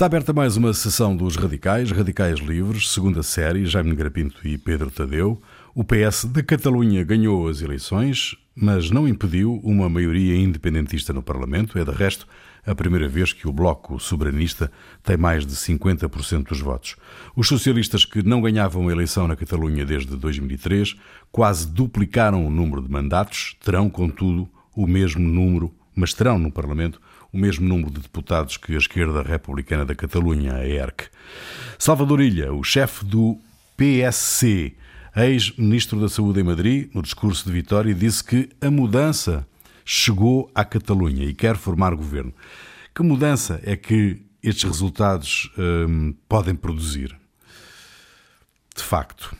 Está aberta mais uma sessão dos Radicais, Radicais Livres, segunda série, Jaime Grapinto e Pedro Tadeu. O PS da Catalunha ganhou as eleições, mas não impediu uma maioria independentista no Parlamento. É, de resto, a primeira vez que o Bloco Soberanista tem mais de 50% dos votos. Os socialistas que não ganhavam a eleição na Catalunha desde 2003 quase duplicaram o número de mandatos, terão, contudo, o mesmo número, mas terão no Parlamento o mesmo número de deputados que a esquerda republicana da Catalunha, a ERC. Salvador Ilha, o chefe do PSC, ex-ministro da Saúde em Madrid, no discurso de Vitória, disse que a mudança chegou à Catalunha e quer formar governo. Que mudança é que estes resultados hum, podem produzir? De facto.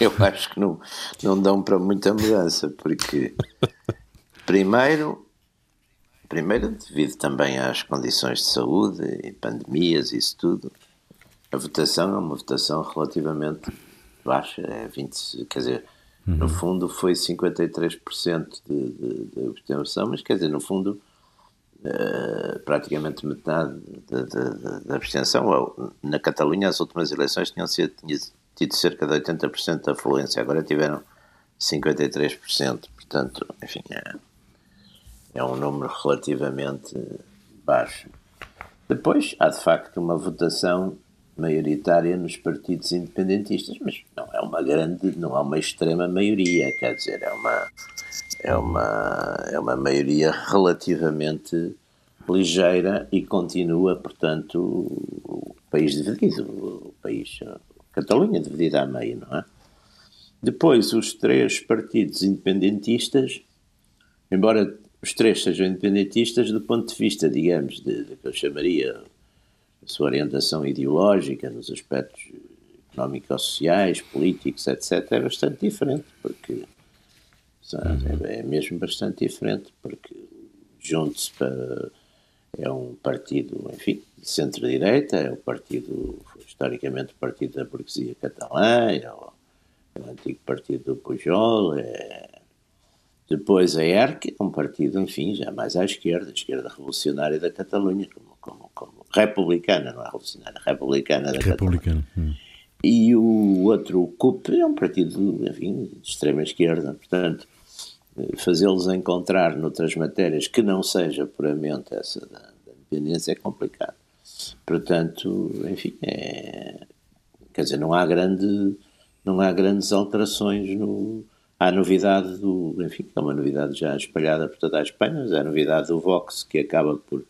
Eu acho que não, não dão para muita mudança, porque primeiro Primeiro, devido também às condições de saúde e pandemias e isso tudo, a votação é uma votação relativamente baixa, é 20, quer dizer, uhum. no fundo foi 53% de, de, de abstenção, mas quer dizer, no fundo, uh, praticamente metade da abstenção. Na Catalunha, as últimas eleições tinham sido, tido cerca de 80% de afluência, agora tiveram 53%, portanto, enfim, é é um número relativamente baixo. Depois há de facto uma votação maioritária nos partidos independentistas, mas não é uma grande, não é uma extrema maioria, quer dizer, é uma é uma é uma maioria relativamente ligeira e continua, portanto, o país dividido, o país a Catalunha dividida a meio, não é? Depois os três partidos independentistas, embora os três sejam independentistas do ponto de vista, digamos, de, de que eu chamaria a sua orientação ideológica nos aspectos económico-sociais, políticos, etc., é bastante diferente, porque é, é mesmo bastante diferente, porque junto-se para é um partido, enfim, de centro-direita, é o partido, historicamente, o partido da burguesia catalã, é o, é o antigo partido do Pujol, é, depois a ERC, um partido, enfim, já mais à esquerda, a esquerda revolucionária da Catalunha, como, como, como republicana, não é revolucionária, republicana da Republicana. Catalunha. Hum. E o outro, o CUP, é um partido, enfim, de extrema esquerda, portanto, fazê-los encontrar noutras matérias que não seja puramente essa da, da independência é complicado. Portanto, enfim, é, quer dizer, não há grande, não há grandes alterações no, Há a novidade do, enfim, é uma novidade já espalhada por toda a Espanha, mas é a novidade do Vox, que acaba por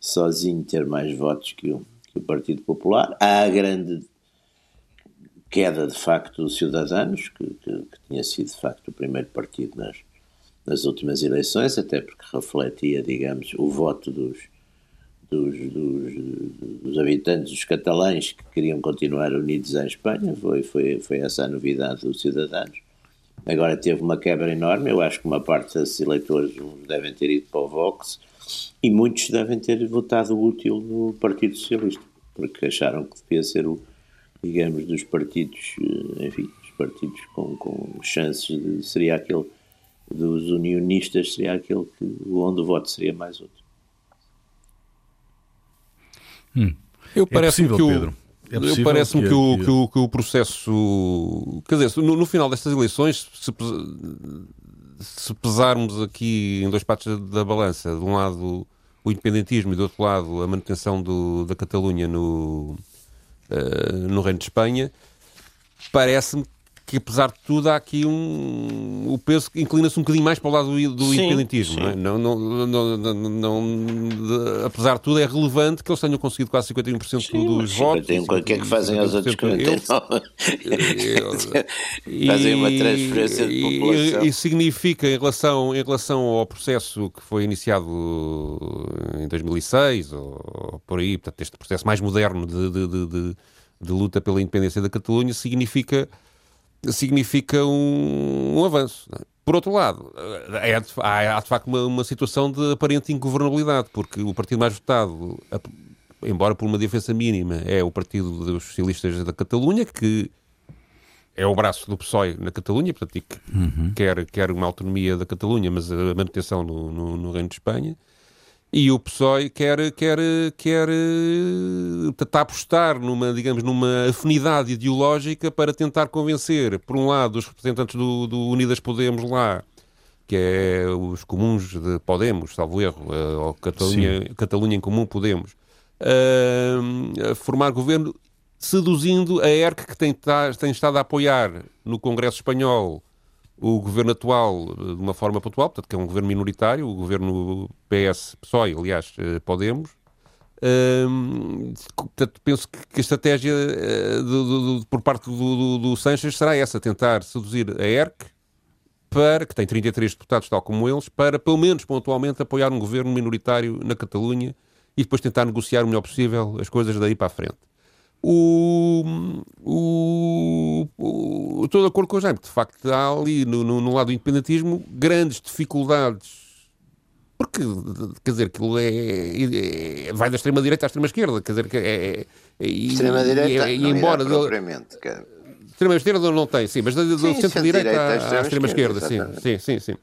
sozinho ter mais votos que o, que o Partido Popular. Há a grande queda, de facto, dos Ciudadanos, que, que, que, tinha sido, de facto, o primeiro partido nas, nas últimas eleições, até porque refletia, digamos, o voto dos, dos, dos, dos, habitantes, dos catalães que queriam continuar unidos à Espanha. Foi, foi, foi essa a novidade dos Ciudadanos. Agora teve uma quebra enorme, eu acho que uma parte desses eleitores devem ter ido para o Vox e muitos devem ter votado útil no Partido Socialista, porque acharam que devia ser o, digamos, dos partidos, eh, enfim, dos partidos com, com chances de, seria aquele dos unionistas, seria aquele que, onde o voto seria mais útil. Hum. Eu é parece possível, que o, Pedro. É Parece-me que, que, o, que, o, que o processo. Quer dizer, no, no final destas eleições, se, se, pesarmos aqui em dois partes da balança, de um lado o independentismo e do outro lado a manutenção do, da Catalunha no, uh, no Reino de Espanha, parece-me que apesar de tudo há aqui um o peso inclina-se um bocadinho mais para o lado do, do sim, independentismo sim. Não, é? não, não, não, apesar de tudo é relevante que eles tenham conseguido quase 51% sim, dos votos 51, o que é que fazem aos outros 49 fazem uma transferência de população e, e significa em relação, em relação ao processo que foi iniciado em 2006 ou, ou por aí, portanto este processo mais moderno de, de, de, de luta pela independência da Catalunha significa significa um, um avanço. É? Por outro lado, é, há, há de facto uma, uma, situação de aparente ingovernabilidade, porque o partido mais votado, embora por uma diferença mínima, é o Partido dos Socialistas da Catalunha, que é o braço do PSOE na Catalunha, portanto, que uhum. quer, quer uma autonomia da Catalunha, mas a manutenção no, no, no Reino de Espanha. E o PSOE quer, quer, quer tentar eh, apostar numa, digamos, numa afinidade ideológica para tentar convencer, por um lado, os representantes do, do Unidas Podemos lá, que é os comuns de Podemos, salvo erro, eh, ou Catalunha, Catalunha em Comum Podemos, a formar governo seduzindo a ERC que tem, tem estado a apoiar no Congresso Espanhol o governo atual de uma forma pontual, portanto, que é um governo minoritário, o governo PS, PSOE, aliás, eh, Podemos. Hum, portanto, penso que a estratégia uh, do, do, por parte do, do, Sanches será essa, tentar seduzir a ERC, para, que tem 33 deputados, tal como eles, para, pelo menos pontualmente, apoiar um governo minoritário na Catalunha e depois tentar negociar o melhor possível as coisas daí para a frente. O, o, o, estou de acordo com o Jaime, de facto há ali no, no, no lado do independentismo grandes dificuldades porque, quer dizer, aquilo é, é vai da extrema-direita à extrema-esquerda, quer dizer, que é... é extrema-direita e, e, embora... propriamente, Extrema-esquerda não tem, sim, mas do centro-direita à, à extrema-esquerda, sim, sim, sim, sim.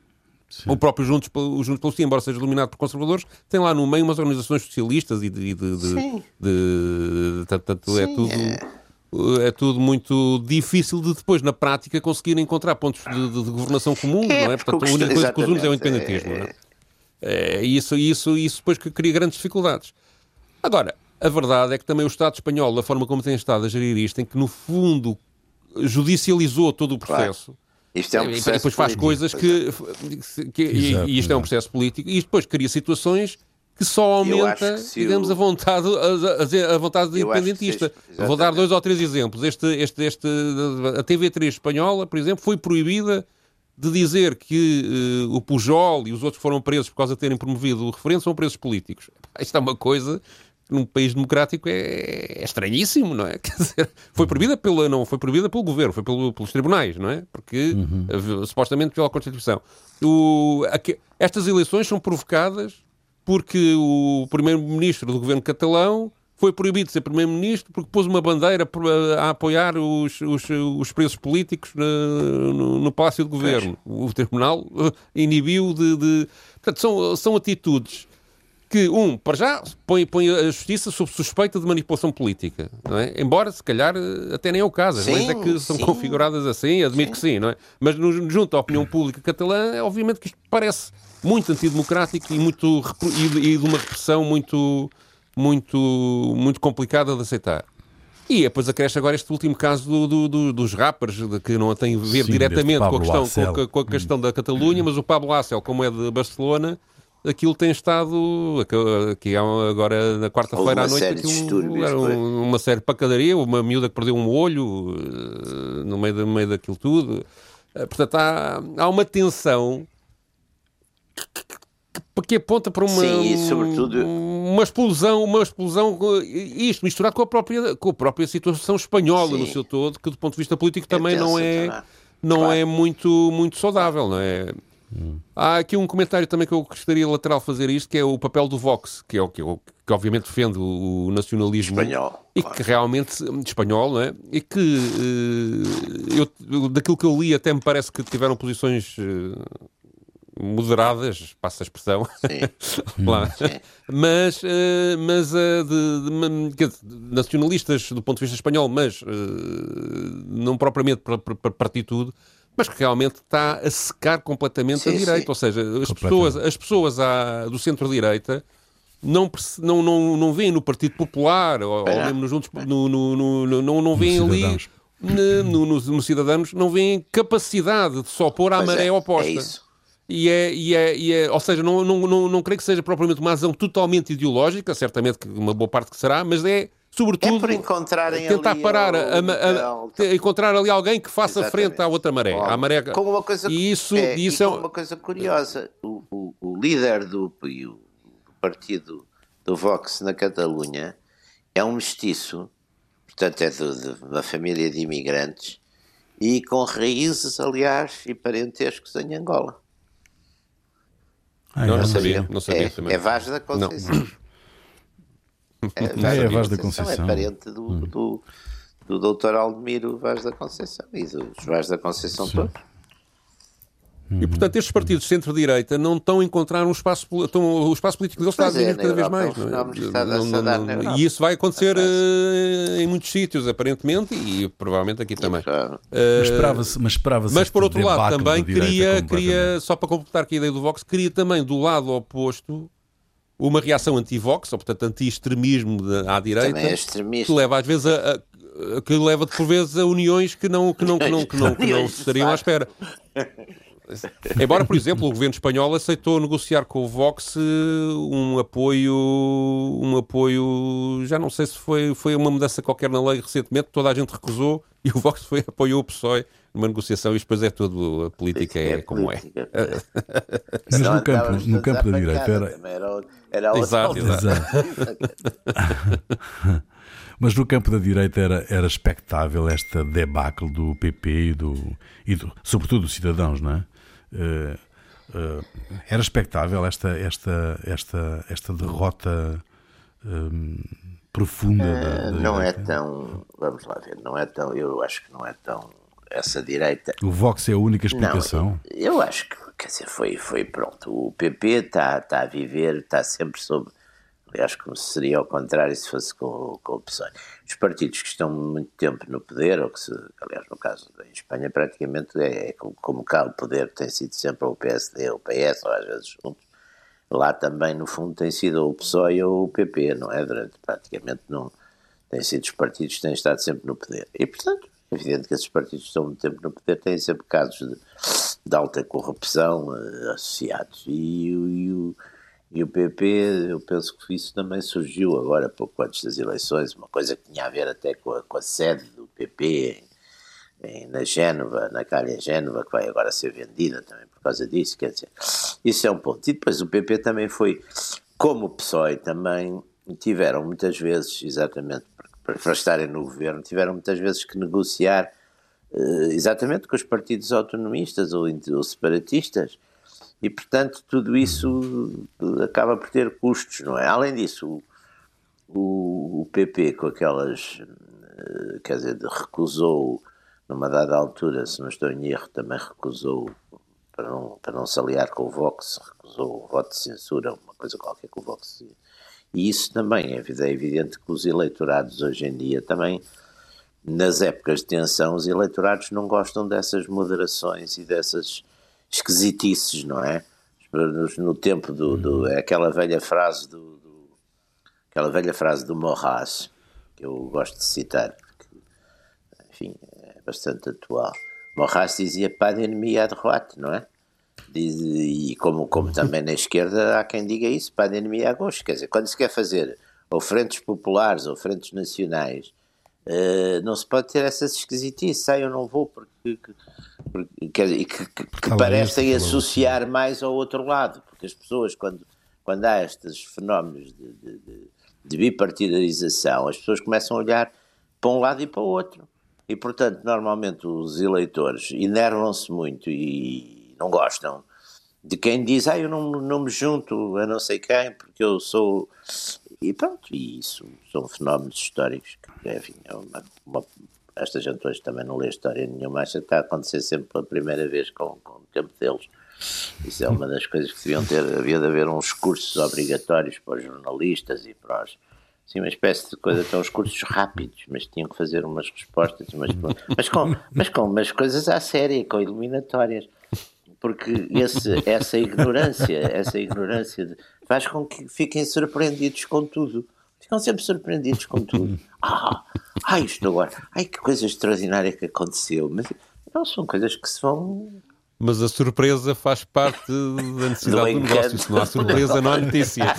Sim. O próprio Juntos, o Juntos pelo Sim, embora seja dominado por conservadores, tem lá no meio umas organizações socialistas e de. de, de, de tanto, é tudo. É... é tudo muito difícil de depois, na prática, conseguir encontrar pontos de, de, de governação comum, é, não é? Portanto, a única coisa que os unes é o independentismo. É... É, isso, isso, isso depois que cria grandes dificuldades. Agora, a verdade é que também o Estado espanhol, da forma como tem estado a gerir isto, em que no fundo judicializou todo o processo. Claro isto é um processo e depois faz político, coisas que, que e, e, isto é um processo político e depois cria situações que só aumenta, que digamos, a vontade, a, a vontade do independentista. Vou dar dois ou três exemplos. Este, este, este, a TV3 espanhola, por exemplo, foi proibida de dizer que uh, o Pujol e os outros que foram presos por causa de terem promovido o referendo são presos políticos. Isto é uma coisa num país democrático é, é estranhíssimo, não é? Quer dizer, foi proibida pela, não foi proibida pelo governo, foi pelo, pelos tribunais, não é? Porque uhum. supostamente pela Constituição. O, aqui, estas eleições são provocadas porque o primeiro-ministro do governo catalão foi proibido de ser primeiro-ministro porque pôs uma bandeira a apoiar os, os, os presos políticos no, no, no Palácio do Governo. O tribunal uh, inibiu de, de... Portanto, são, são atitudes que, um, para já, põe, põe a justiça sob suspeita de manipulação política, não é? Embora, se calhar, até nem é o caso. As leis é que são sim. configuradas assim, admito sim. que sim, não é? Mas no, junto à opinião pública catalã, é obviamente que isto parece muito antidemocrático e, muito, e, e de uma repressão muito, muito, muito complicada de aceitar. E depois acresce agora este último caso do, do, do, dos rappers, de que não tem a ver Sim, diretamente com a, questão, com, a, com a questão da Catalunha, mas o Pablo Assel, como é de Barcelona, aquilo tem estado, que é agora na quarta-feira à noite, aquilo, era um, uma série de pacadaria, uma miúda que perdeu um olho eh, no meio, no meio daquilo tudo. Eh, portanto, há, há uma tensão que aponta para uma, Sim, sobretudo... uma explosão, uma explosão, isto misturado com a própria, com a própria situação espanhola Sim. no seu todo, que do ponto de vista político também não é, não claro. é muito, muito saudável, não é? Hum. Há aqui um comentário também que eu gostaria lateral fazer isto, que é o papel do Vox, que é o que, que obviamente defende o, nacionalismo espanhol, e que realmente espanhol, não é? E que uh, eu, daquilo que eu li até me parece que tiveram posições uh, moderadas, passa a expressão, lá. mas, uh, mas uh, de, de, de, nacionalistas do ponto de vista espanhol, mas uh, não propriamente para, para, para partir tudo, mas que realmente está a secar completamente sim, a direita. Sim. Ou seja, as pessoas, as pessoas à, do centro-direita não, não, não, não veem no Partido Popular ou, ou mesmo nos Juntos, no, no, no, não, não veem ali no, no, no, Cidadãos, não veem capacidade de se opor à pois maré é, oposta. É isso. E é, e é, e é, ou seja, não, não, não, não creio que seja propriamente uma razão totalmente ideológica, certamente que uma boa parte que será, mas é sobretudo, é encontrarem tentar parar, a, a, a, encontrar ali alguém que faça Exatamente. frente à outra maré. Bom, à maré... Com uma coisa, e isso, é, isso é... uma coisa curiosa, o, o, o líder do, do partido do Vox na Catalunha é um mestiço, portanto é de, de uma família de imigrantes e com raízes, aliás, e parentescos em Angola. Ah, não, não, sabia, não sabia é, também. É Vaz da Conceição. Não. É, Vaz, é Vaz da Conceição. É parente do, hum. do, do doutor Aldemiro Vaz da Conceição e dos Vaz da Conceição todos. Uhum. E, portanto, estes partidos de centro-direita não estão a encontrar um espaço, estão, o espaço político deles está a diminuir é, cada vez mais. É? Não, e isso vai acontecer uh, em muitos sítios, aparentemente, e provavelmente aqui também. Uh, mas esperava-se. Mas, esperava mas por outro lado, também queria, queria, só para completar aqui a ideia do Vox, queria também, do lado oposto, uma reação anti-Vox, ou portanto anti-extremismo à direita, é que leva às vezes a, a, que leva por vezes a uniões que não, que não, que não, que não, que não, que não estariam à espera. Embora, por exemplo, o governo espanhol aceitou negociar com o Vox eh, um apoio, um apoio, já não sei se foi, foi uma mudança qualquer na lei recentemente, toda a gente recusou e o Vox foi, apoiou o PSOE numa negociação e depois é tudo, a política é, é como é. Mas no campo, no campo da direita era... Era, era exato, exato. Mas no campo da direita era, era expectável esta debacle do PP e do, e do sobretudo dos cidadãos, não é? Uh, uh, era expectável esta, esta, esta, esta derrota um, profunda da, da Não é tão, vamos lá ver, não é tão, eu acho que não é tão essa direita. O Vox é a única explicação? Não, eu acho que, quer dizer, foi, foi pronto. O PP está tá a viver, está sempre sob Aliás, como seria ao contrário se fosse com, com o PSOE. Os partidos que estão muito tempo no poder, ou que se, aliás, no caso da Espanha, praticamente é, é como, como, cá o poder tem sido sempre o PSD ou o PS, ou às vezes juntos, lá também, no fundo, tem sido o PSOE ou o PP, não é? Durante praticamente não. Têm sido os partidos que têm estado sempre no poder. E, portanto, é evidente que esses partidos que estão muito tempo no poder têm sempre casos de, de alta corrupção uh, associados. E, e o e o PP, eu penso que isso também surgiu agora, pouco antes das eleições, uma coisa que tinha a ver até com a, com a sede do PP em, em, na Génova, na calha Génova, que vai agora ser vendida também por causa disso. Quer dizer, isso é um ponto. E depois o PP também foi, como o PSOE também, tiveram muitas vezes, exatamente para, para estarem no governo, tiveram muitas vezes que negociar uh, exatamente com os partidos autonomistas ou, ou separatistas e, portanto, tudo isso acaba por ter custos, não é? Além disso, o, o PP, com aquelas. Eh, quer dizer, recusou, numa dada altura, se não estou em erro, também recusou, para não, para não se aliar com o Vox, recusou o voto de censura, uma coisa qualquer que o Vox. E isso também é, é evidente que os eleitorados hoje em dia também nas épocas de tensão, os eleitorados não gostam dessas moderações e dessas esquisitices, não é? No tempo do, do uhum. aquela velha frase do, do, aquela velha frase do Morras que eu gosto de citar porque, enfim, é bastante atual. Morras dizia pas d'ennemi à droite, não é? Diz, e como, como também na esquerda há quem diga isso, pas d'ennemi à gauche, quer dizer, quando se quer fazer ou frentes populares ou frentes nacionais, uh, não se pode ter essas esquisitices, ah, eu não vou porque que, que, que parecem associar mais ao outro lado, porque as pessoas, quando, quando há estes fenómenos de, de, de, de bipartidarização, as pessoas começam a olhar para um lado e para o outro. E, portanto, normalmente os eleitores enervam-se muito e não gostam de quem diz, ah, eu não, não me junto a não sei quem, porque eu sou. E pronto, e isso são fenómenos históricos que, é uma, uma esta gente hoje também não lê história nenhuma, acha que está a acontecer sempre pela primeira vez com, com o tempo deles. Isso é uma das coisas que deviam ter, havia de haver uns cursos obrigatórios para os jornalistas e para os. Sim, uma espécie de coisa, tão uns cursos rápidos, mas tinham que fazer umas respostas, mas, mas, com, mas com umas coisas à séria, com eliminatórias. Porque esse, essa ignorância, essa ignorância de, faz com que fiquem surpreendidos com tudo. Ficam sempre surpreendidos com tudo. Ah, ai, isto agora, ai, que coisa extraordinária que aconteceu. Mas não são coisas que se vão. Mas a surpresa faz parte da necessidade do, do negócio. Se não há surpresa, não há notícia.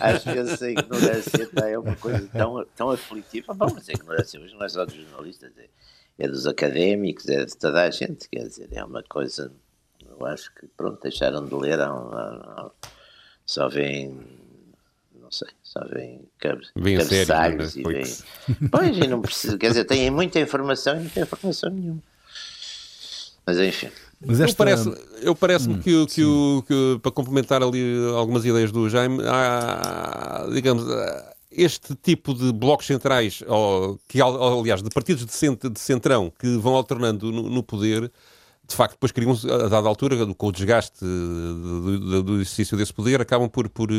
Às vezes a ignorância tá, é uma coisa tão, tão aflitiva. Bom, mas a ignorância hoje não é só dos jornalistas, é, é dos académicos, é de toda a gente. Quer dizer, é uma coisa. Eu acho que, pronto, deixaram de ler. Há, há, há, só vêm não sei, só vêm cabeçalhos né? e vêm. Pois, e não preciso, quer dizer, têm muita informação e não têm informação nenhuma. Mas enfim. Mas esta... Eu parece-me eu parece hum, que, que, o, que, para complementar ali algumas ideias do Jaime, há, digamos, este tipo de blocos centrais, ou, que, aliás, de partidos de, cent, de centrão que vão alternando no, no poder, de facto, depois criam, a dada altura, com o desgaste do, do, exercício desse poder, acabam por, por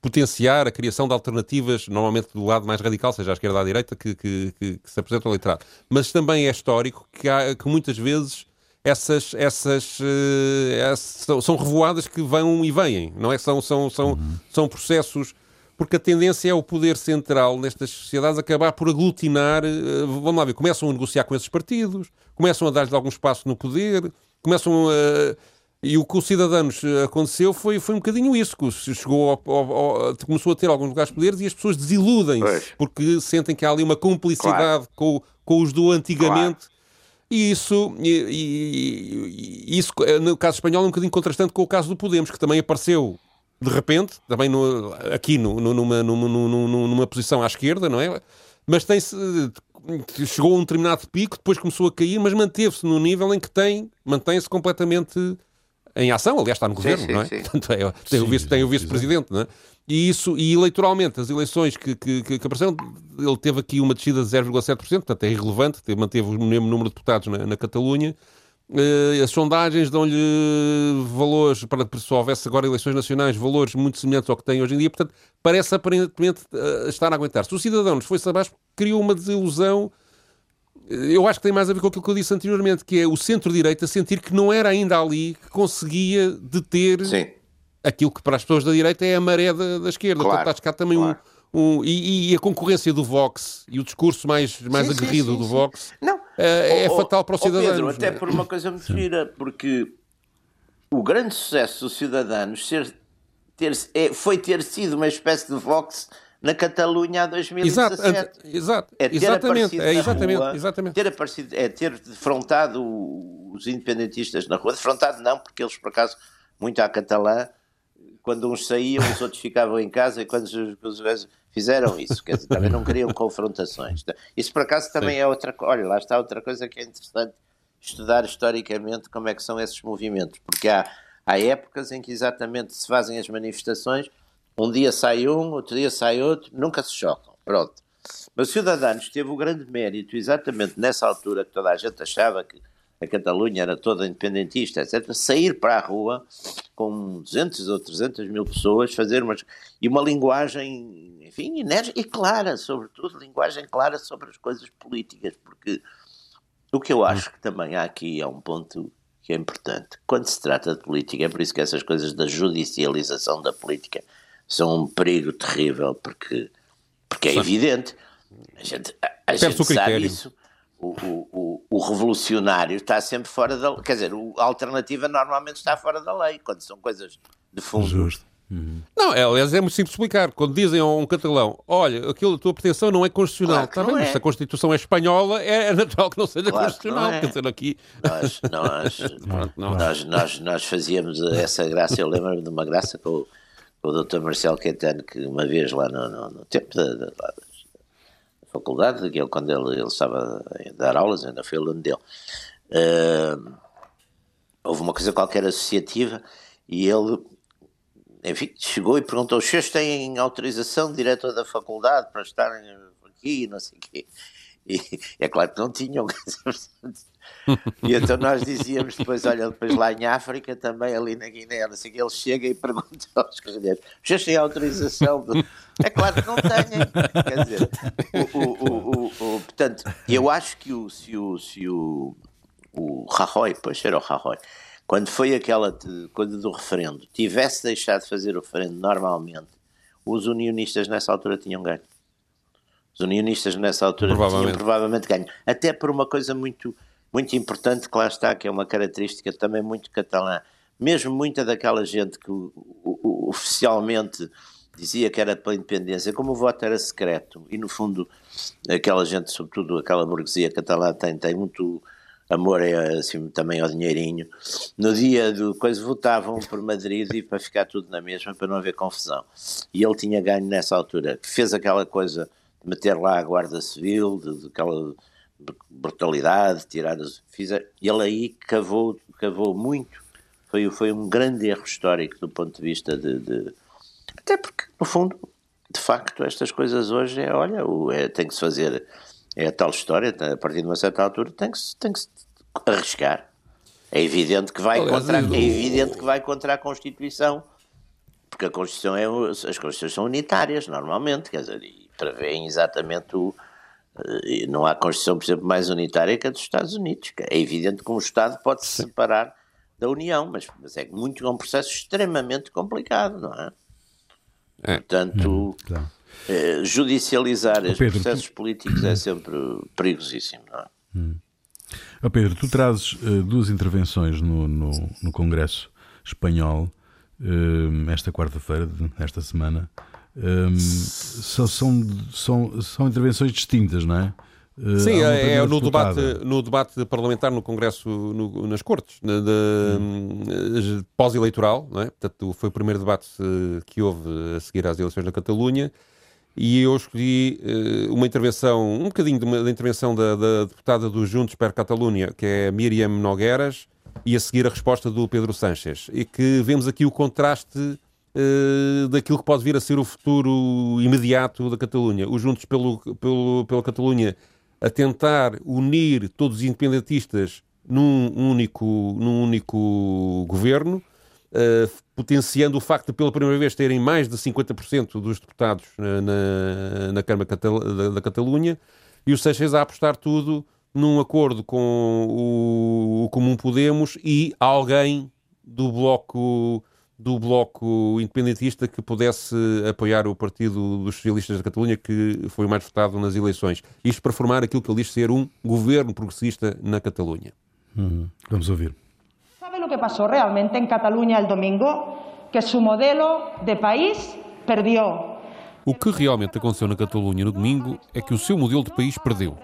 potenciar a criação de alternativas, normalmente do lado mais radical, seja à esquerda ou à direita, que, que, que, que se apresentam ao eleitorado. Mas também é histórico que, há, que muitas vezes essas, essas, uh, são, são revoadas que vão e vêm, não é? São, são, são, uhum. são processos porque a tendência é o poder central nestas sociedades acabar por aglutinar. Uh, vamos lá ver, começam a negociar com esses partidos, começam a dar-lhes algum espaço no poder, começam a. E o que os cidadãos aconteceu foi, foi um bocadinho isso, que chegou ao, ao, ao, começou a ter alguns lugares de poder e as pessoas desiludem-se, porque sentem que há ali uma cumplicidade claro. com, com os do antigamente. Claro. E isso, e, e, isso, no caso espanhol, é um bocadinho contrastante com o caso do Podemos, que também apareceu de repente, também no, aqui no, no, numa, numa, numa, numa, posição à esquerda, não é? Mas tem-se. Chegou a um determinado pico, depois começou a cair, mas manteve-se no nível em que tem, mantém-se completamente em ação. Aliás, está no sim, governo, sim, não é? Sim. Portanto, é, tem, o vice, tem o vice-presidente, não é? E isso, e eleitoralmente, as eleições que, que, que apareceram, ele teve aqui uma descida de 0,7%, portanto é irrelevante, manteve o mesmo número de deputados na, na Catalunha, as sondagens dão-lhe valores, para se houvesse agora eleições nacionais, valores muito semelhantes ao que tem hoje em dia, portanto, parece aparentemente uh, estar a aguentar-se. O Cidadãos foi-se abaixo, criou uma desilusão. Uh, eu acho que tem mais a ver com aquilo que eu disse anteriormente, que é o centro-direita sentir que não era ainda ali que conseguia deter Sim. aquilo que para as pessoas da direita é a maré da, da esquerda. Claro, Portanto, acho que há também claro. um um, e, e, a concorrência do Vox e o discurso mais, mais sim, aguerrido sim, sim, do Vox Não. é, é oh, fatal para os cidadãos. Pedro, até por uma coisa muito gira, porque o grande sucesso dos cidadãos ser, ter, é, foi ter sido uma espécie de Vox na Catalunha há 2017. Exato, exato é ter exatamente, é, exatamente, rua, exatamente. Ter aparecido, é ter defrontado os independentistas na rua. Defrontado não, porque eles, por acaso, muito à catalã, quando uns saíam, os outros ficavam em casa, e quando os, os, fizeram isso, quer dizer, também não queriam confrontações. Isso por acaso também Sim. é outra coisa. Olha, lá está outra coisa que é interessante estudar historicamente como é que são esses movimentos, porque há, há épocas em que exatamente se fazem as manifestações, um dia sai um, outro dia sai outro, nunca se chocam, pronto. Mas o Ciudadanos teve o grande mérito, exatamente nessa altura que toda a gente achava que a Catalunha era toda independentista, etc., sair para a rua com 200 ou 300 mil pessoas, fazer umas. e uma linguagem, enfim, enérgica e clara, sobretudo, linguagem clara sobre as coisas políticas, porque o que eu acho que também há aqui é um ponto que é importante. Quando se trata de política, é por isso que essas coisas da judicialização da política são um perigo terrível, porque, porque é evidente. A gente, a, a gente sabe isso o, o, o, revolucionário está sempre fora da lei. Quer dizer, a alternativa normalmente está fora da lei, quando são coisas de fundo. Justo. Uhum. Não, é, aliás, é muito simples explicar. Quando dizem a um catalão, olha, aquilo, a tua pretensão não é constitucional, claro está bem, é. se a Constituição é espanhola, é natural que não seja claro constitucional. Não é. Aqui. Nós, nós, nós, nós, nós, fazíamos essa graça, eu lembro-me de uma graça com o, com o Dr. Marcelo Quintana, que uma vez lá no, no, no tempo da, da, faculdade, que ele, quando ele, ele estava a dar aulas, ainda foi aluno dele. Uh, houve uma coisa qualquer associativa e ele, enfim, chegou e perguntou: os senhores têm autorização, diretor da faculdade, para estarem aqui, não sei o quê. E é claro que não tinham. e então nós dizíamos depois, olha, depois lá em África, também ali na Guiné, não sei que, ele chega e pergunta aos carreiros, vocês têm autorização? Do... É claro que não têm. Quer dizer, o, o, o, portanto, eu acho que o, se o, se o, o Rajoy, pois era o Rajoy, quando foi aquela coisa do referendo, tivesse deixado de fazer o referendo normalmente, os unionistas nessa altura tinham ganho. Os unionistas nessa altura provavelmente. tinham provavelmente ganho. Até por uma coisa muito, muito importante que lá está, que é uma característica também muito catalã. Mesmo muita daquela gente que o, o, oficialmente dizia que era pela independência, como o voto era secreto, e no fundo aquela gente, sobretudo aquela burguesia catalã, tem, tem muito amor é, assim, também ao dinheirinho. No dia do coisa votavam por Madrid e para ficar tudo na mesma, para não haver confusão. E ele tinha ganho nessa altura, fez aquela coisa meter lá a Guarda Civil, de, de aquela brutalidade, tirar as. ele aí cavou, cavou muito. Foi, foi um grande erro histórico do ponto de vista de, de. Até porque, no fundo, de facto, estas coisas hoje é, olha, o, é, tem que se fazer. É a tal história, a partir de uma certa altura tem que se, tem que se arriscar. É evidente que vai, Aliás, contra, é evidente que vai contra a Constituição, porque a Constituição é, as Constituições são unitárias, normalmente, quer dizer, e prevêem exatamente o. Eh, não há Constituição, por exemplo, mais unitária que a dos Estados Unidos. É evidente que um Estado pode se separar da União, mas, mas é muito é um processo extremamente complicado, não é? é. Portanto, hum, eh, judicializar estes processos tu... políticos é sempre perigosíssimo, não é? Hum. Oh Pedro, tu trazes uh, duas intervenções no, no, no Congresso Espanhol uh, esta quarta-feira, esta semana. Um, são, são, são, intervenções distintas, não é? Uh, Sim, é, é no, debate, no debate parlamentar no Congresso, no, nas Cortes, hum. pós-eleitoral, não é? Portanto, foi o primeiro debate eh, que houve a seguir às eleições na Catalunha. E eu escolhi uma intervenção, um bocadinho de uma, da intervenção da, da, deputada do Juntos per Catalunha, que é Miriam Nogueras, e a seguir a resposta do Pedro Sanches. E que vemos aqui o contraste uh, daquilo que pode vir a ser o futuro imediato da Catalunha. Os Juntos pelo, pelo, pela Catalunha a tentar unir todos os independentistas num único, num único governo, uh, potenciando o facto de, pela primeira vez, terem mais de 50% dos deputados na, na, Câmara Catal da, da, Catalunha, e os Seixas a apostar tudo num acordo com o, o Comum Podemos e alguém do Bloco do Bloco Independentista que pudesse apoiar o Partido dos Socialistas da Catalunha, que foi o mais votado nas eleições. Isto para formar aquilo que ele diz ser um governo progressista na Catalunha. Uhum. Vamos ouvir. Sabe o que passou realmente em Catalunha el domingo? Que seu modelo de país perdeu. O que realmente aconteceu na Catalunha no domingo é que o seu modelo de país perdeu.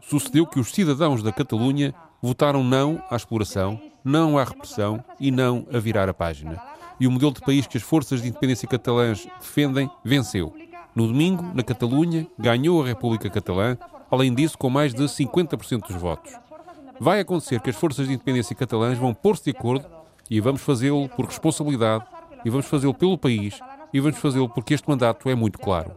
Sucedeu que os cidadãos da Catalunha votaram não à exploração, não à repressão e não a virar a página e o modelo de país que as forças de independência catalãs defendem venceu. No domingo, na Catalunha, ganhou a República Catalã, além disso, com mais de 50% dos votos. Vai acontecer que as forças de independência catalãs vão pôr-se de acordo e vamos fazê-lo por responsabilidade, e vamos fazê-lo pelo país, e vamos fazê-lo porque este mandato é muito claro.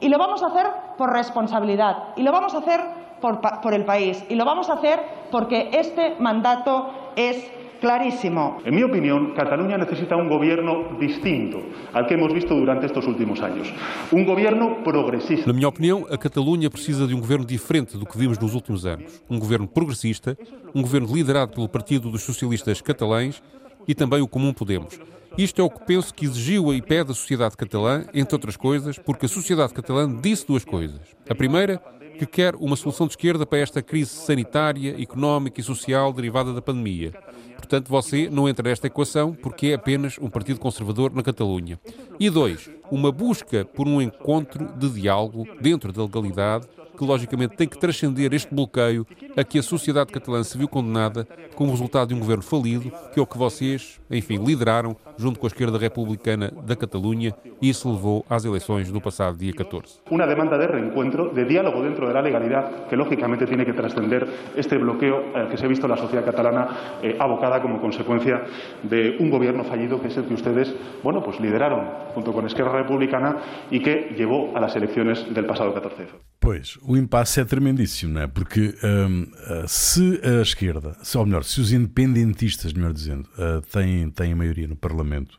E lo vamos a hacer por responsabilidade, e lo vamos a hacer por, por el país, e lo vamos a hacer porque este mandato es clarísimo. En mi opinión, Cataluña necesita un gobierno distinto al que hemos visto durante estos últimos años. Un gobierno progresista. Na minha opinião, a Catalunha precisa de um governo diferente do que vimos nos últimos anos. Um governo progressista, um governo liderado pelo Partido dos Socialistas Catalães e também o Comum Podemos. Isto é o que penso que exigiu e pede a sociedade catalã, entre outras coisas, porque a sociedade catalã disse duas coisas. A primeira, que quer uma solução de esquerda para esta crise sanitária, económica e social derivada da pandemia. Portanto, você não entra nesta equação porque é apenas um partido conservador na Catalunha. E dois, uma busca por um encontro de diálogo dentro da legalidade que logicamente tem que transcender este bloqueio a que a sociedade catalã se viu condenada como resultado de um governo falido, que é o que vocês, enfim, lideraram junto com a esquerda republicana da Catalunha e isso levou às eleições do passado dia 14. Uma demanda de reencontro, de diálogo dentro da legalidade, que logicamente tem que transcender este bloqueo eh, que se ha visto sociedade catalana eh, abocada como consecuencia de um governo fallido que é o que ustedes, bueno, pues lideraron junto con Esquerra Republicana e que llevou a las elecciones del pasado 14. Pois, o impasse é tremendíssimo, não é? Porque um, eh, se a esquerda, ou melhor, se os independentistas, melhor dizendo, uh, têm, têm a maioria no Parlamento,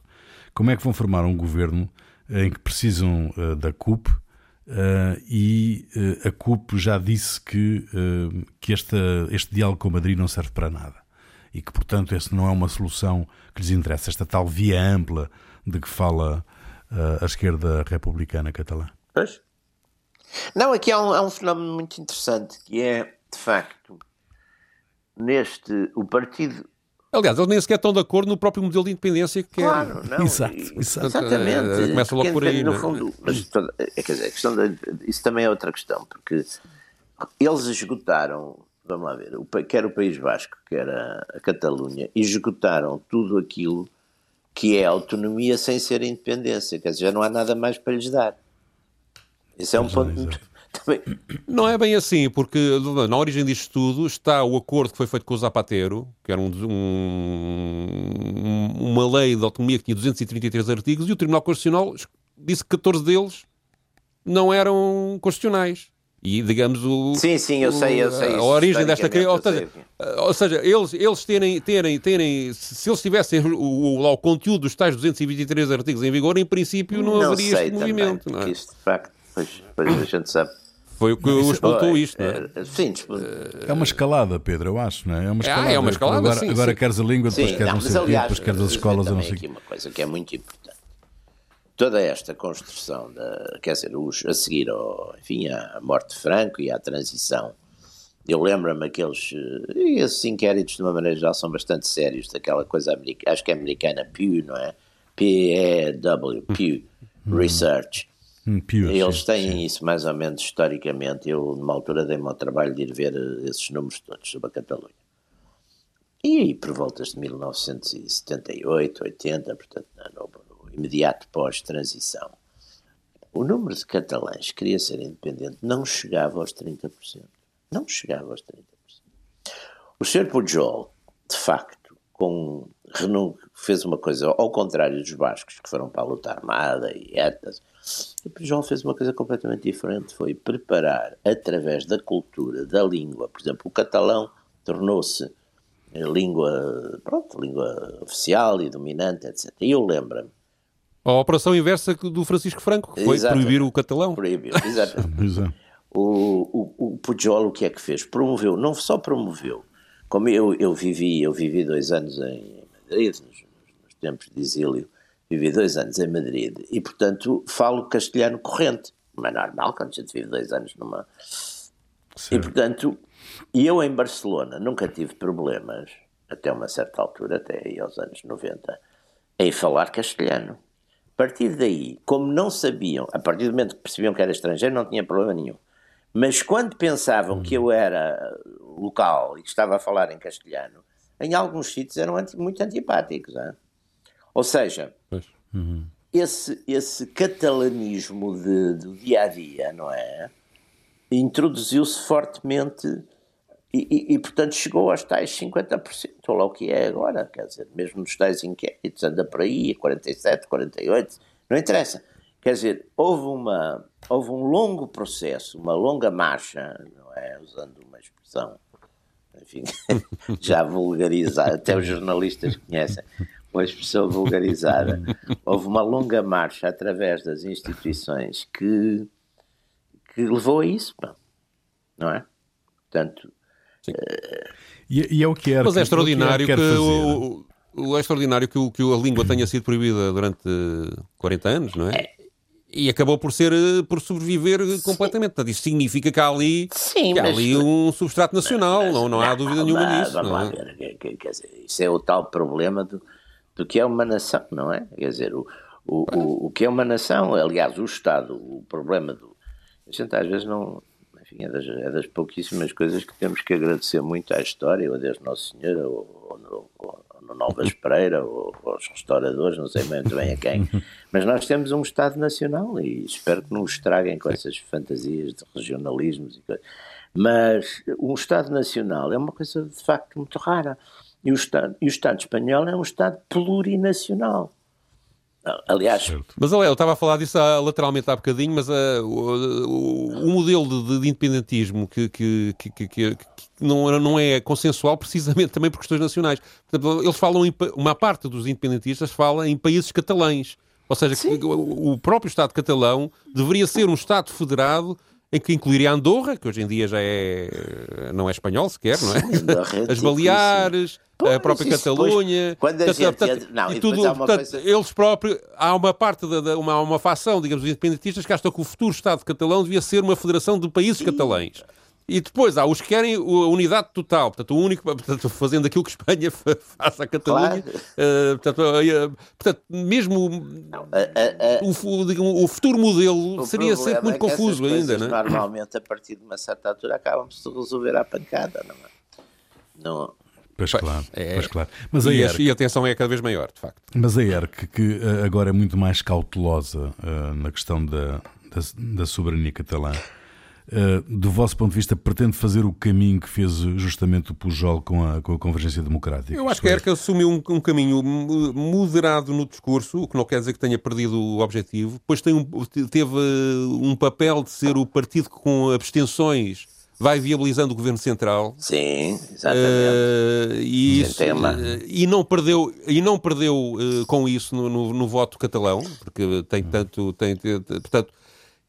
como é que vão formar um governo em que precisam uh, da CUP e a CUP já disse que, que esta, este diálogo com Madrid não serve para nada e que, portanto, essa não é uma solução que lhes interessa, esta tal via ampla de que fala a esquerda republicana catalã. Pois. Não, aqui há um, há um fenómeno muito interessante que é, de facto, neste. O partido Aliás, eles nem sequer estão de acordo no próprio modelo de independência que claro, é. Não, exato. Exatamente. Uh, começa logo por aí. No é? fundo, mas, é, quer dizer, a questão de, isso também é outra questão, porque eles esgotaram, vamos lá ver, o, quer o País Vasco, quer a, a Catalunha, esgotaram tudo aquilo que é autonomia sem ser independência. Quer dizer, já não há nada mais para lhes dar. Esse é um ponto. Também... Não é bem assim, porque na origem disto tudo está o acordo que foi feito com o Zapatero, que era um, um, uma lei de autonomia que tinha 233 artigos, e o Tribunal Constitucional disse que 14 deles não eram constitucionais. E, digamos, o, sim, sim, eu sei, eu sei. A origem desta crise. Ou seja, ou seja, eles, eles terem, terem, terem. Se eles tivessem o, o, o conteúdo dos tais 223 artigos em vigor, em princípio não, não haveria este também, movimento. Não é? Isto, de facto, pois, pois a gente sabe. Foi o que o explotou isto, não é? é sim, é uma escalada, Pedro, eu acho, não é? É uma escalada. Ah, é uma escalada agora, sim, agora sim. queres a língua, depois sim, queres não, não sei o quê, depois queres as escolas, eu não sei aqui uma coisa que é muito importante. Toda esta construção, da, quer dizer, os, a seguir ao, enfim, à morte de Franco e à transição, eu lembro-me aqueles. E esses inquéritos, de uma maneira geral, são bastante sérios, daquela coisa americana, acho que é americana, Pew, não é? P-E-W, Pew Research. Hum, Eles têm sim. isso mais ou menos historicamente. Eu, numa altura, dei-me ao trabalho de ir ver esses números todos sobre a Catalunha. E aí, por voltas de 1978, 80, portanto, no, no imediato pós-transição, o número de catalães que queria ser independente não chegava aos 30%. Não chegava aos 30%. O Sr. Pujol, de facto, com, fez uma coisa ao contrário dos bascos, que foram para a luta armada e etnas, o Pujol fez uma coisa completamente diferente, foi preparar, através da cultura, da língua, por exemplo, o catalão tornou-se língua, pronto, língua oficial e dominante, etc. E eu lembro-me. A operação inversa do Francisco Franco, que foi Exatamente. proibir o catalão. Proibiu, exatamente. o, o, o Pujol o que é que fez? Promoveu, não só promoveu, como eu, eu vivi, eu vivi dois anos em Madrid, nos, nos tempos de exílio, vivi dois anos em Madrid e, portanto, falo castelhano corrente, como é normal quando a gente vive dois anos numa... Certo. E, portanto, e eu em Barcelona nunca tive problemas, até uma certa altura, até aí aos anos 90, em falar castelhano. A partir daí, como não sabiam, a partir do momento que percebiam que era estrangeiro, não tinha problema nenhum. Mas quando pensavam que eu era local e que estava a falar em castelhano, em alguns sítios eram muito antipáticos. Hein? Ou seja, uhum. esse, esse catalanismo de, do dia a dia, não é? Introduziu-se fortemente e, e, e, portanto, chegou aos tais 50%, ou lá o que é agora, quer dizer, mesmo nos tais inquéritos, anda por aí, 47, 48, não interessa. Quer dizer, houve, uma, houve um longo processo, uma longa marcha, não é? Usando uma expressão, enfim, já vulgarizada, até os jornalistas conhecem, uma expressão vulgarizada. Houve uma longa marcha através das instituições que, que levou a isso, não é? Portanto, e, e, é o que era. Mas é que, extraordinário que, o, o, é extraordinário que, o, que a língua tenha sido proibida durante 40 anos, não é? é. E acabou por ser por sobreviver Sim. completamente. Portanto, isso significa que há ali, Sim, que há mas, ali um substrato nacional, mas, não, não há dúvida nenhuma mas, nisso. Vamos não lá é? ver, quer, quer dizer, isso é o tal problema do, do que é uma nação, não é? Quer dizer, o, o, o, o que é uma nação, aliás, o Estado, o problema do. A gente às vezes não, enfim, é das, é das, pouquíssimas coisas que temos que agradecer muito à história, ou a Deus Nosso Senhor, ou, ou, no, ou no Novas Pereira, ou, ou aos restauradores, não sei muito bem a quem. Mas nós temos um Estado Nacional e espero que não o estraguem com essas fantasias de regionalismos e coisas. Mas um Estado Nacional é uma coisa de facto muito rara. E o Estado, e o Estado espanhol é um Estado plurinacional. Aliás, certo. mas eu estava a falar disso lateralmente há bocadinho, mas uh, o, o, modelo de, de independentismo que, que, que, que, não, não é consensual precisamente também por questões nacionais. Portanto, eles falam, em, uma parte dos independentistas fala em países catalães. Ou seja, o, o próprio Estado catalão deveria ser um Estado federado em que incluiria Andorra, que hoje em dia já é não é espanhol sequer, não é? Sim, As Baleares, a própria Catalunha. E tudo, portanto, coisa... eles próprios há uma parte da, da uma, uma facção, digamos, dos independentistas que acham que o futuro Estado catalão devia ser uma federação de países Sim. catalães. E depois há os que querem a unidade total, portanto, o único, portanto, fazendo aquilo que Espanha faz à Catalunha. Claro. Uh, portanto, uh, portanto, mesmo não, a, o, o, futuro modelo seria sempre muito é confuso ainda, não é? Normalmente, a partir de uma certa altura, acabam-se de resolver à pancada, não é? Não, Pois claro, é, pois claro. Mas e, a, ERC, e a tensão é cada vez maior, de facto. Mas a ERC, que agora é muito mais cautelosa uh, na questão da, da, da soberania catalã, uh, do vosso ponto de vista, pretende fazer o caminho que fez justamente o Pujol com a, com a Convergência Democrática? Eu acho que a ERC assumiu um, um, caminho moderado no discurso, o que não quer dizer que tenha perdido o objetivo. Depois tem um, teve um papel de ser o partido com abstenções vai viabilizando o governo central. Sim, exatamente. Uh, e, isso, uh, e não perdeu, e não perdeu uh, com isso no, no, no, voto catalão, porque tem tanto. Tem, tem, portanto,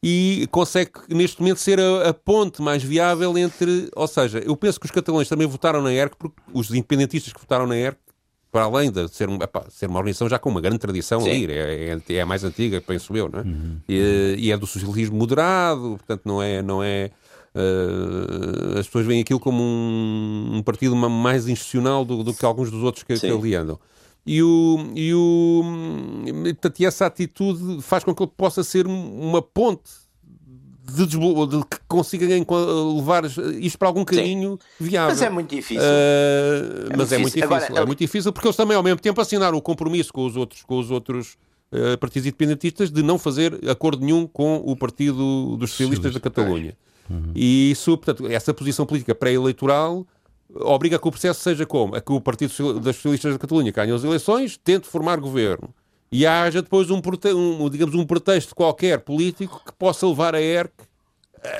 e consegue neste momento ser a, a, ponte mais viável entre. Ou seja, eu penso que os catalães também votaram na ERC, porque os independentistas que votaram na ERC, para além de ser, epá, ser uma organização já com uma grande tradição ali, é, é, é, a mais antiga, penso eu, não é? Uhum. E, e, é do socialismo moderado, portanto não é. Não é Uh, as pessoas veem aquilo como um, um partido mais institucional do, do, que alguns dos outros que, que ali andam. E, o, e, o, portanto, e essa atitude faz com que ele possa ser uma ponte de, de que consiga levar isto para algum caminho Sim. viável. Mas é muito difícil. Uh, é mas muito é muito difícil. Agora, é muito difícil porque eles também, ao mesmo tempo, assinaram o compromisso com os outros, com os outros uh, partidos independentistas de não fazer acordo nenhum com o Partido dos Socialistas Sim, da Catalunha. Uhum. E isso, portanto, essa posição política pré-eleitoral obriga a que o processo seja como? A que o Partido das Socialistas da Catalunha ganhe as eleições, tente formar governo. E haja depois um, um, digamos, um pretexto qualquer político que possa levar a ERC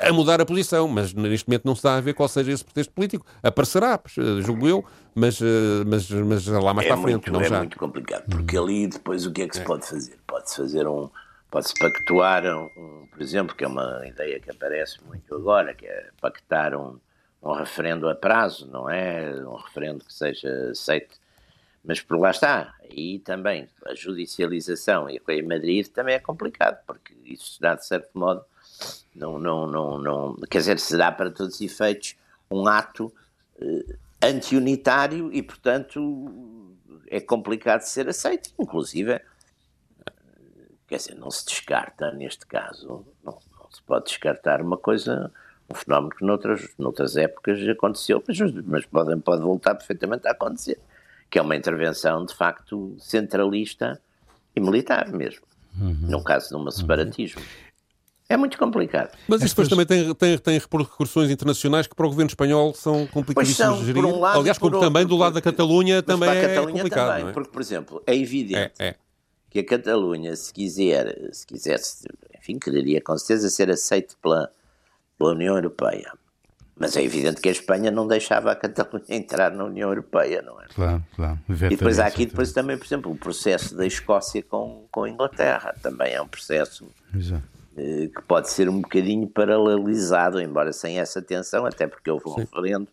a mudar a posição, mas neste momento não se dá a ver qual seja esse pretexto político. Aparecerá, julgo eu, mas, eh, mas, mas lá mais é para a frente. Muito, não é já. muito complicado, porque ali depois o que é que se é. pode fazer? Pode-se fazer um, Pode-se pactuar, um, por exemplo, que é uma ideia que aparece muito agora, que é pactar um, um referendo a prazo, não é? Um referendo que seja aceito. Mas por lá está. E também a judicialização e em Madrid também é complicado, porque isso dá, de certo modo, não, não, não, não, quer dizer, se dá para todos os efeitos um ato eh, anti-unitário e, portanto, é complicado de ser aceito. Inclusive, Quer dizer, não se descarta, neste caso, não, não se pode descartar uma coisa, um fenómeno que noutras, noutras épocas aconteceu, mas, mas pode, pode voltar perfeitamente a acontecer, que é uma intervenção, de facto, centralista e militar mesmo, uhum. no caso de um separatismo. É muito complicado. Mas isso depois também tem, tem, tem repercussões internacionais que para o governo espanhol são complicadíssimas de gerir. Um Aliás, como outro, também do lado da Catalunha também é Catalunha complicado. Também, é? Porque, por exemplo, é evidente é, é que a Catalunha, se quiser, se quisesse, enfim, quereria com certeza ser aceito pela, pela União Europeia. Mas é evidente que a Espanha não deixava a Catalunha entrar na União Europeia, não é? Claro, claro. E depois há aqui depois também, por exemplo, o processo da Escócia com, com a Inglaterra. Também é um processo Exato. Eh, que pode ser um bocadinho paralelizado, embora sem essa tensão, até porque houve um Sim. referendo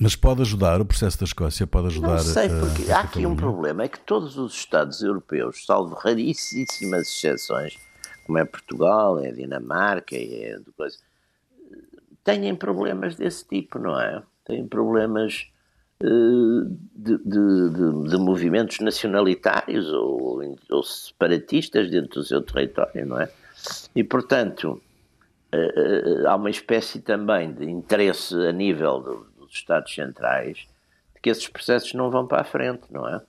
mas pode ajudar, o processo da Escócia pode ajudar. Não sei, porque a, a há aqui um problema: é que todos os Estados europeus, salvo raríssimas exceções, como é Portugal, é Dinamarca, é coisa, têm problemas desse tipo, não é? Têm problemas uh, de, de, de, movimentos nacionalitários ou, ou, separatistas dentro do seu território, não é? E, portanto, uh, uh, há uma espécie também de interesse a nível do, dos Estados centrais de que esses processos não vão para a frente, não é?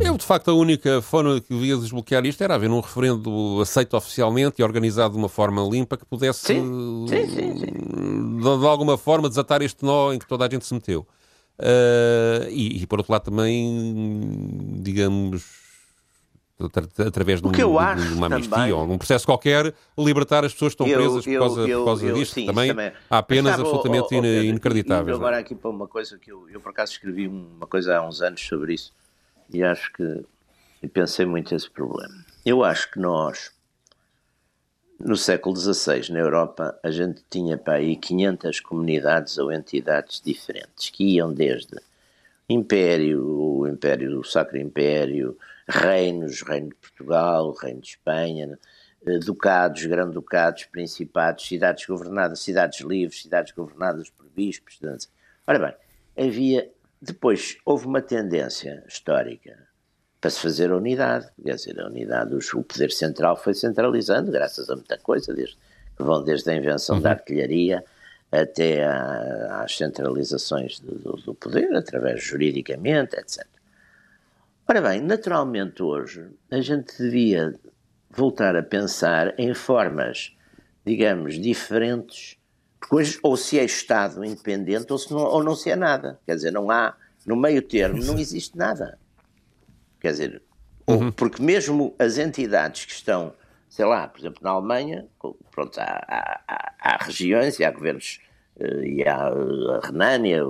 Eu, de facto, a única forma que via desbloquear isto era haver um referendo aceito oficialmente e organizado de uma forma limpa que pudesse, sim. Sim, sim, de, de, alguma forma, desatar este nó em que toda a gente se meteu. Uh, e, e, por outro lado, também, digamos, através de, um, de uma amnistia ou de um processo qualquer, libertar as pessoas que estão presas eu, por causa, eu, por causa eu, disto. Sim, também, também, há penas absolutamente oh, oh, inacreditáveis. agora aqui para uma coisa que eu, eu por acaso escrevi uma coisa há uns anos sobre isso e acho que e pensei muito esse problema. Eu acho que nós, no século XVI, na Europa, a gente tinha para aí 500 comunidades ou entidades diferentes que iam desde Império, o Império, o Sacro Império, reinos, Reino de Portugal, Reino de Espanha, eh, ducados, granducados, principados, cidades governadas, cidades livres, cidades governadas por bispos. Ora bem, havia. Depois houve uma tendência histórica para se fazer a unidade, quer dizer, a unidade, o poder central foi centralizando, graças a muita coisa, desde, que vão desde a invenção uhum. da artilharia até a, às centralizações do, do, poder, através juridicamente, etc. Ora bem, naturalmente hoje a gente devia voltar a pensar em formas digamos, diferentes, hoje ou se é Estado independente ou, se não, ou não se é nada. Quer dizer, não há, no meio termo, não existe nada. Quer dizer, uhum. porque mesmo as entidades que estão, sei lá, por exemplo, na Alemanha, pronto, há, há, há regiões e há governos, eh, e há eh, a Renânia,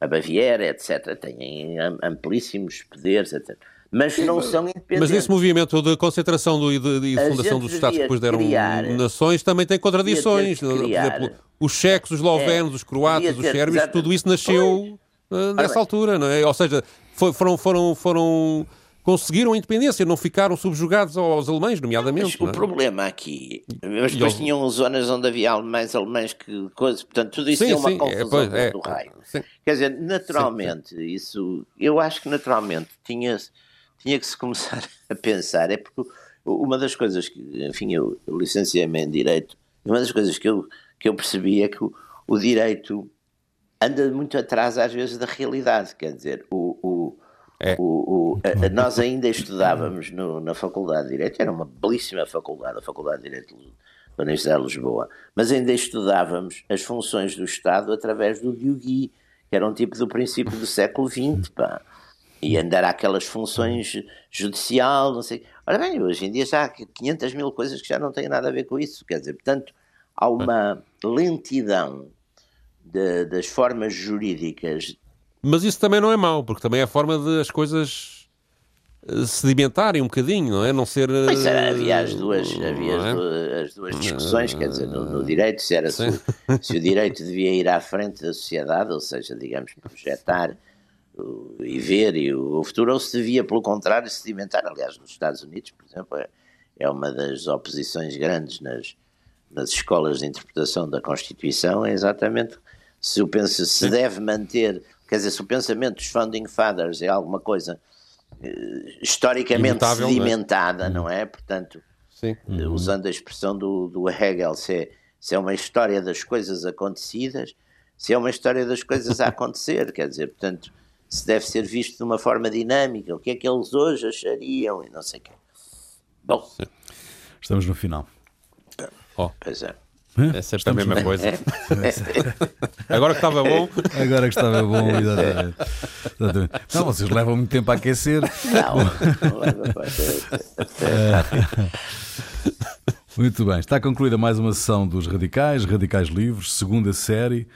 a Baviera, etc., têm amplíssimos poderes, etc mas não são independentes. Mas esse movimento de concentração do, e de, de fundação dos Estados que depois deram criar, nações também tem contradições. Por exemplo, os checos, os eslovenos, é, os croatas, os sérvios, tudo isso nasceu uh, nessa altura, não é? Ou seja, foi, foram, foram, foram conseguiram a independência, não ficaram subjugados aos alemães, nomeadamente. Mas o é? problema aqui, mas depois eles... tinham zonas onde havia alemães, alemães que coisas, portanto, tudo isso sim, é uma sim, confusão é, pois, é, do raio. Sim. Quer dizer, naturalmente, isso, eu acho que naturalmente tinha tinha que se começar a pensar, é porque uma das coisas que, enfim, eu, licenciei-me em Direito, uma das coisas que eu, que eu percebi é que o, o direito anda muito atrás às vezes da realidade, quer dizer, o, o, é. o, o a, nós ainda estudávamos no, na Faculdade de Direito, era uma belíssima faculdade, a Faculdade de Direito da Universidade de Lisboa, mas ainda estudávamos as funções do Estado através do Diogui, que era um tipo do princípio do século XX, pá e andar aquelas funções judicial, não sei. Ora bem, hoje em dia já há 500 mil coisas que já não têm nada a ver com isso. Quer dizer, portanto, há uma lentidão de, das formas jurídicas. Mas isso também não é mau, porque também é a forma de as coisas eh, sedimentarem um bocadinho, não é? Não ser. Mas havia as duas, havia as, é? duas, as duas discussões, quer dizer, no, no direito, se, era se, se, o direito devia ir à frente da sociedade, ou seja, digamos, projetar e ver e o, futuro, ou se devia, pelo contrário, sedimentar. Aliás, nos Estados Unidos, por exemplo, é, é uma das oposições grandes nas, nas escolas de interpretação da Constituição, é exatamente se o penso, se deve manter, quer dizer, se o pensamento dos Founding Fathers é alguma coisa eh, historicamente Imutável, sedimentada, não é? Não é? Portanto. Eh, usando a expressão do, do Hegel, se é, se é uma história das coisas acontecidas, se é uma história das coisas a acontecer, quer dizer, portanto, se deve ser visto de uma forma dinâmica, o que é que eles hoje achariam e não sei o quê. Bom. Estamos no final. Oh. Pois é. É sempre a mesma coisa. Agora que estava bom. Agora que estava bom, exatamente. exatamente. Não, vocês levam muito tempo a aquecer. Não, não leva Muito bem, está concluída mais uma sessão dos Radicais, Radicais Livres, segunda série.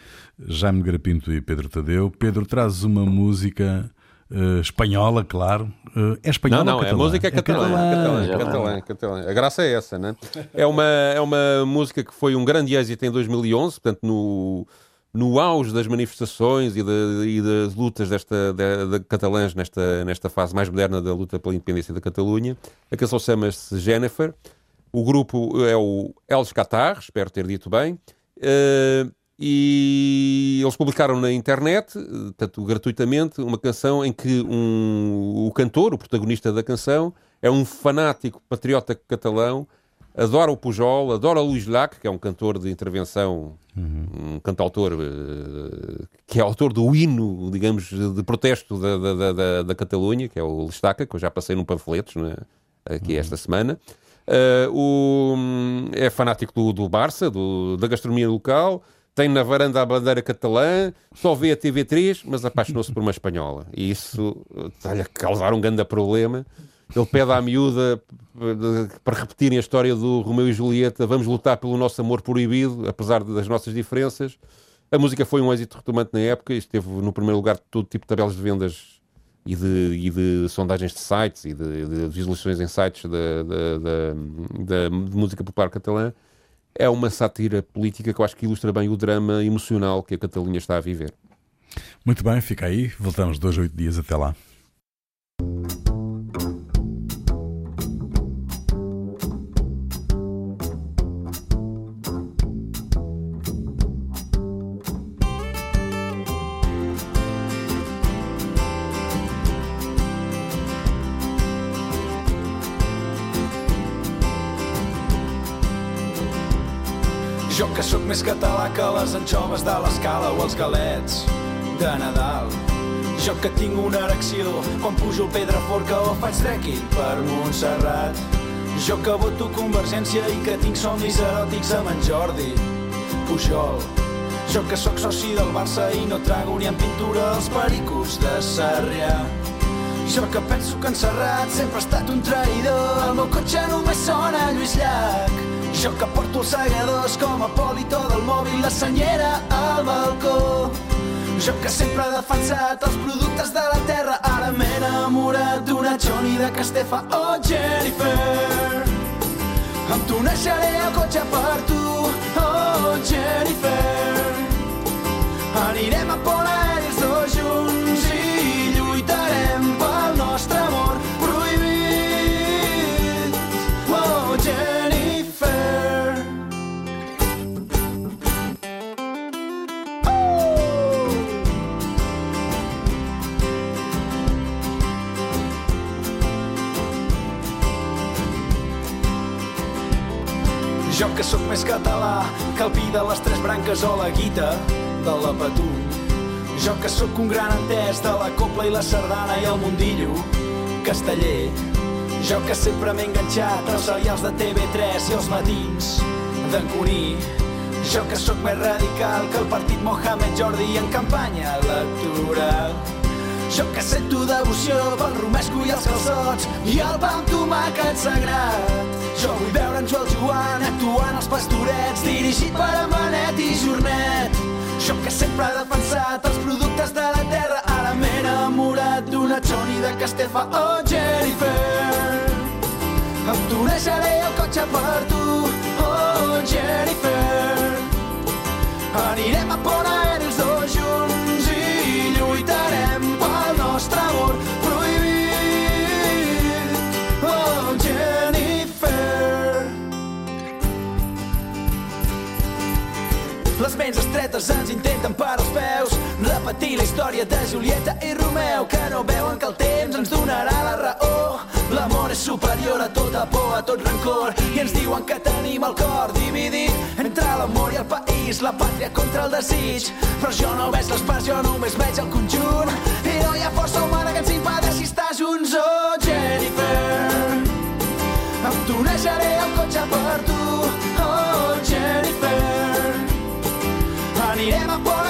Jaime Grapinto e Pedro Tadeu. Pedro, traz uma música uh, espanhola, claro. Uh, é espanhola Não, não, a música é catalã. É catalã, é catalã, catalã, A graça é essa, né? É uma, é uma música que foi um grande êxito em 2011, portanto, no, no auge das manifestações e, de, e das lutas desta, de, de catalãs nesta, nesta fase mais moderna da luta pela independência da Catalunha. A canção chama-se Jennifer. O grupo é o Els Qatar, espero ter dito bem. Uh, e eles publicaram na internet, tanto gratuitamente, uma canção em que um, o cantor, o protagonista da canção, é um fanático patriota catalão, adora o Pujol, adora o Luís Lac, que é um cantor de intervenção, uhum. um cantautor uh, que é autor do hino, digamos, de protesto da, da, da, da Catalunha, que é o Listaca, que eu já passei num panfletos né, aqui uhum. esta semana. Uh, o, é fanático do, do Barça, do, da gastronomia local, tem na varanda a bandeira catalã, só vê a TV3, mas apaixonou-se por uma espanhola. E isso está-lhe a causar um grande problema. Ele pede à miúda para repetirem a história do Romeu e Julieta, vamos lutar pelo nosso amor proibido, apesar das nossas diferenças. A música foi um êxito retomante na época, esteve no primeiro lugar de todo tipo de tabelas de vendas e de, e de sondagens de sites e de, de visualizações em sites da música popular catalã é uma sátira política que eu acho que ilustra bem o drama emocional que a Catalunha está a viver. Muito bem, fica aí. Voltamos dois, oito dias até lá. Que les anxoves de l'escala o els galets de Nadal. Jo que tinc una erecció quan pujo el Pedraforca o faig trekking per Montserrat. Jo que voto Convergència i que tinc somnis eròtics amb en Jordi Pujol. Jo que sóc soci del Barça i no trago ni en pintura els pericos de Sarrià. Jo que penso que en Serrat sempre ha estat un traïdor. El meu cotxe només sona Lluís Llach. Jo que porto els segadors com a polito del mòbil, la senyera al balcó. Jo que sempre he defensat els productes de la terra Ara m'he enamorat d'una Johnny de Castefa Oh Jennifer Em tuneixaré el cotxe per tu Oh Jennifer branques o la guita de la Patum. Jo que sóc un gran entès de la copla i la sardana i el mundillo casteller. Jo que sempre m'he enganxat als serials de TV3 i els matins d'en Cuní. Jo que sóc més radical que el partit Mohamed Jordi en campanya electoral. Jo que sento devoció pel romesco i els calçots i el pa amb tomàquet sagrat. Jo vull veure en Joel Joan actuant als pastorets, dirigit per Manet i Jornet. Jo que sempre he defensat els productes de la terra, ara m'he enamorat d'una Johnny de Castefa. Oh, Jennifer, em tonejaré el cotxe per tu. Oh, Jennifer, anirem a Pont Aeri ments estretes ens intenten per als peus. Repetir la història de Julieta i Romeu Que no veuen que el temps ens donarà la raó. L'amor és superior a tota por, a tot rancor I ens diuen que tenim el cor dividit Entre l'amor i el país, la pàtria contra el desig. Però jo no veig les parts, jo només veig el conjunt. I no hi ha força humana que ens impedeixi estar junts. Oh, Jennifer Em tonejaré el cotxe per tu. Oh, Jennifer need ever was.